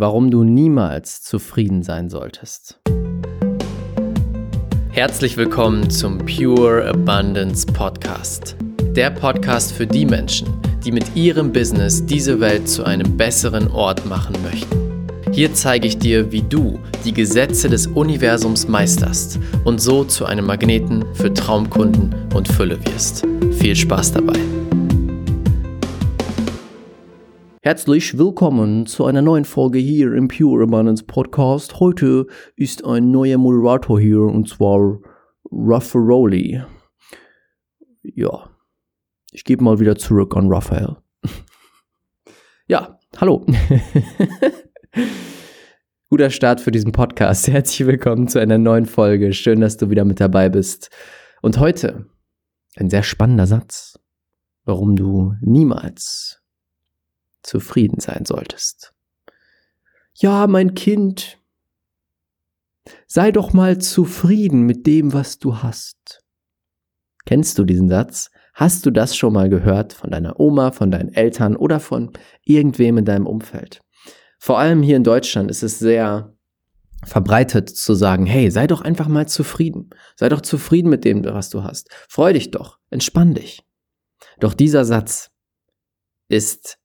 warum du niemals zufrieden sein solltest. Herzlich willkommen zum Pure Abundance Podcast. Der Podcast für die Menschen, die mit ihrem Business diese Welt zu einem besseren Ort machen möchten. Hier zeige ich dir, wie du die Gesetze des Universums meisterst und so zu einem Magneten für Traumkunden und Fülle wirst. Viel Spaß dabei! Herzlich willkommen zu einer neuen Folge hier im Pure Abundance Podcast. Heute ist ein neuer Moderator hier und zwar Raffaroli. Ja, ich gebe mal wieder zurück an Raphael. ja, hallo. Guter Start für diesen Podcast. Herzlich willkommen zu einer neuen Folge. Schön, dass du wieder mit dabei bist. Und heute ein sehr spannender Satz, warum du niemals zufrieden sein solltest. Ja, mein Kind, sei doch mal zufrieden mit dem, was du hast. Kennst du diesen Satz? Hast du das schon mal gehört von deiner Oma, von deinen Eltern oder von irgendwem in deinem Umfeld? Vor allem hier in Deutschland ist es sehr verbreitet zu sagen, hey, sei doch einfach mal zufrieden. Sei doch zufrieden mit dem, was du hast. Freu dich doch, entspann dich. Doch dieser Satz ist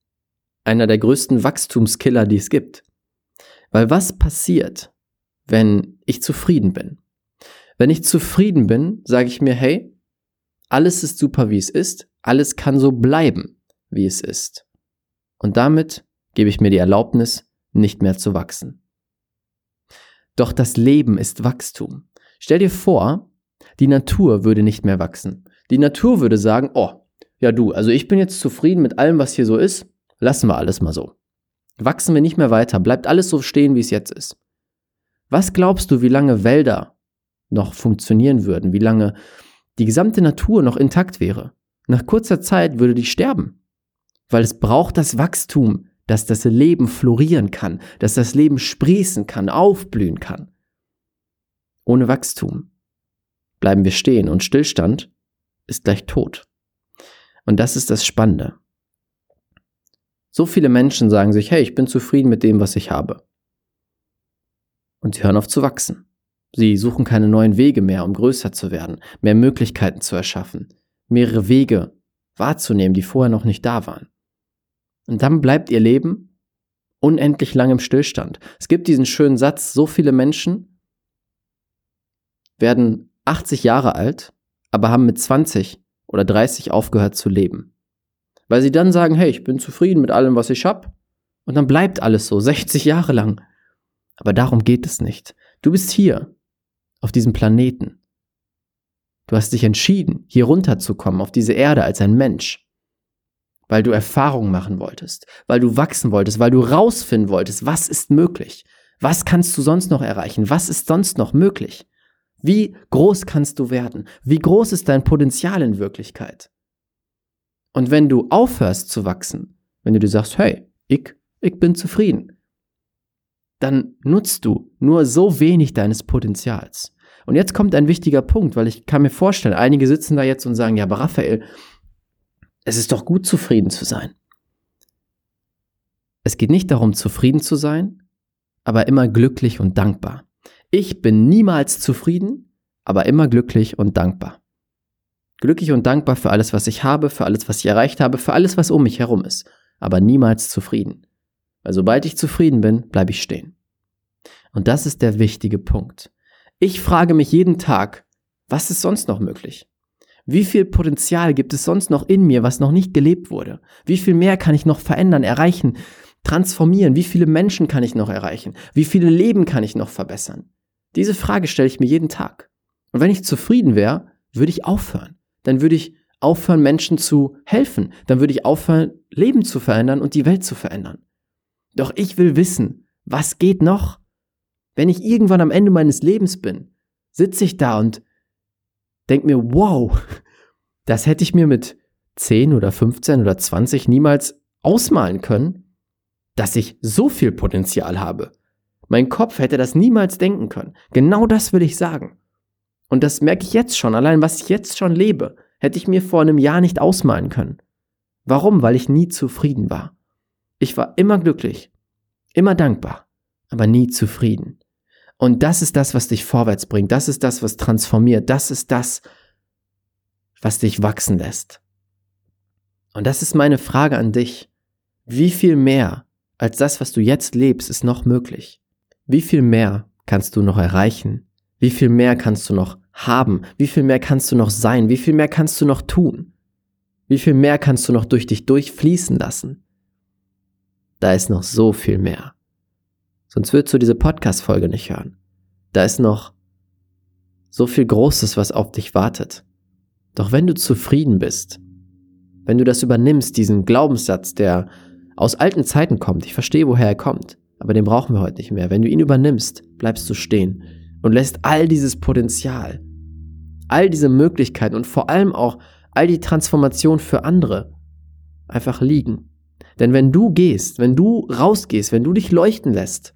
einer der größten Wachstumskiller, die es gibt. Weil was passiert, wenn ich zufrieden bin? Wenn ich zufrieden bin, sage ich mir, hey, alles ist super, wie es ist, alles kann so bleiben, wie es ist. Und damit gebe ich mir die Erlaubnis, nicht mehr zu wachsen. Doch das Leben ist Wachstum. Stell dir vor, die Natur würde nicht mehr wachsen. Die Natur würde sagen, oh, ja du, also ich bin jetzt zufrieden mit allem, was hier so ist, Lassen wir alles mal so. Wachsen wir nicht mehr weiter, bleibt alles so stehen, wie es jetzt ist. Was glaubst du, wie lange Wälder noch funktionieren würden, wie lange die gesamte Natur noch intakt wäre? Nach kurzer Zeit würde die sterben, weil es braucht das Wachstum, dass das Leben florieren kann, dass das Leben sprießen kann, aufblühen kann. Ohne Wachstum bleiben wir stehen und Stillstand ist gleich tot. Und das ist das Spannende. So viele Menschen sagen sich, hey, ich bin zufrieden mit dem, was ich habe. Und sie hören auf zu wachsen. Sie suchen keine neuen Wege mehr, um größer zu werden, mehr Möglichkeiten zu erschaffen, mehrere Wege wahrzunehmen, die vorher noch nicht da waren. Und dann bleibt ihr Leben unendlich lang im Stillstand. Es gibt diesen schönen Satz, so viele Menschen werden 80 Jahre alt, aber haben mit 20 oder 30 aufgehört zu leben. Weil sie dann sagen, hey, ich bin zufrieden mit allem, was ich habe. Und dann bleibt alles so, 60 Jahre lang. Aber darum geht es nicht. Du bist hier, auf diesem Planeten. Du hast dich entschieden, hier runterzukommen, auf diese Erde als ein Mensch. Weil du Erfahrungen machen wolltest, weil du wachsen wolltest, weil du rausfinden wolltest, was ist möglich. Was kannst du sonst noch erreichen? Was ist sonst noch möglich? Wie groß kannst du werden? Wie groß ist dein Potenzial in Wirklichkeit? Und wenn du aufhörst zu wachsen, wenn du dir sagst, hey, ich, ich bin zufrieden, dann nutzt du nur so wenig deines Potenzials. Und jetzt kommt ein wichtiger Punkt, weil ich kann mir vorstellen, einige sitzen da jetzt und sagen, ja, aber Raphael, es ist doch gut, zufrieden zu sein. Es geht nicht darum, zufrieden zu sein, aber immer glücklich und dankbar. Ich bin niemals zufrieden, aber immer glücklich und dankbar. Glücklich und dankbar für alles, was ich habe, für alles, was ich erreicht habe, für alles, was um mich herum ist, aber niemals zufrieden. Weil sobald ich zufrieden bin, bleibe ich stehen. Und das ist der wichtige Punkt. Ich frage mich jeden Tag, was ist sonst noch möglich? Wie viel Potenzial gibt es sonst noch in mir, was noch nicht gelebt wurde? Wie viel mehr kann ich noch verändern, erreichen, transformieren? Wie viele Menschen kann ich noch erreichen? Wie viele Leben kann ich noch verbessern? Diese Frage stelle ich mir jeden Tag. Und wenn ich zufrieden wäre, würde ich aufhören dann würde ich aufhören, Menschen zu helfen. Dann würde ich aufhören, Leben zu verändern und die Welt zu verändern. Doch ich will wissen, was geht noch? Wenn ich irgendwann am Ende meines Lebens bin, sitze ich da und denke mir, wow, das hätte ich mir mit 10 oder 15 oder 20 niemals ausmalen können, dass ich so viel Potenzial habe. Mein Kopf hätte das niemals denken können. Genau das will ich sagen. Und das merke ich jetzt schon, allein was ich jetzt schon lebe, hätte ich mir vor einem Jahr nicht ausmalen können. Warum? Weil ich nie zufrieden war. Ich war immer glücklich, Immer dankbar, aber nie zufrieden. Und das ist das, was dich vorwärts bringt. Das ist das, was transformiert. Das ist das, was dich wachsen lässt. Und das ist meine Frage an dich. Wie viel mehr als das, was du jetzt lebst, ist noch möglich? Wie viel mehr kannst du noch erreichen? Wie viel mehr kannst du noch haben? Wie viel mehr kannst du noch sein? Wie viel mehr kannst du noch tun? Wie viel mehr kannst du noch durch dich durchfließen lassen? Da ist noch so viel mehr. Sonst würdest du diese Podcast-Folge nicht hören. Da ist noch so viel Großes, was auf dich wartet. Doch wenn du zufrieden bist, wenn du das übernimmst, diesen Glaubenssatz, der aus alten Zeiten kommt, ich verstehe, woher er kommt, aber den brauchen wir heute nicht mehr. Wenn du ihn übernimmst, bleibst du stehen und lässt all dieses Potenzial, all diese Möglichkeiten und vor allem auch all die Transformation für andere einfach liegen. Denn wenn du gehst, wenn du rausgehst, wenn du dich leuchten lässt,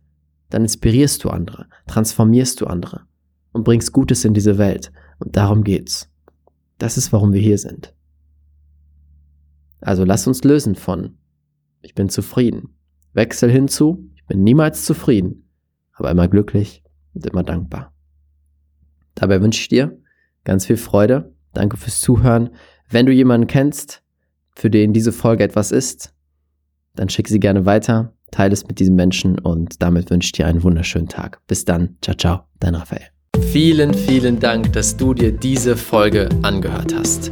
dann inspirierst du andere, transformierst du andere und bringst Gutes in diese Welt. Und darum geht's. Das ist, warum wir hier sind. Also lass uns lösen von ich bin zufrieden. Wechsel hinzu, ich bin niemals zufrieden, aber immer glücklich und immer dankbar. Dabei wünsche ich dir ganz viel Freude. Danke fürs Zuhören. Wenn du jemanden kennst, für den diese Folge etwas ist, dann schick sie gerne weiter, teile es mit diesem Menschen und damit wünsche ich dir einen wunderschönen Tag. Bis dann. Ciao, ciao. Dein Raphael. Vielen, vielen Dank, dass du dir diese Folge angehört hast.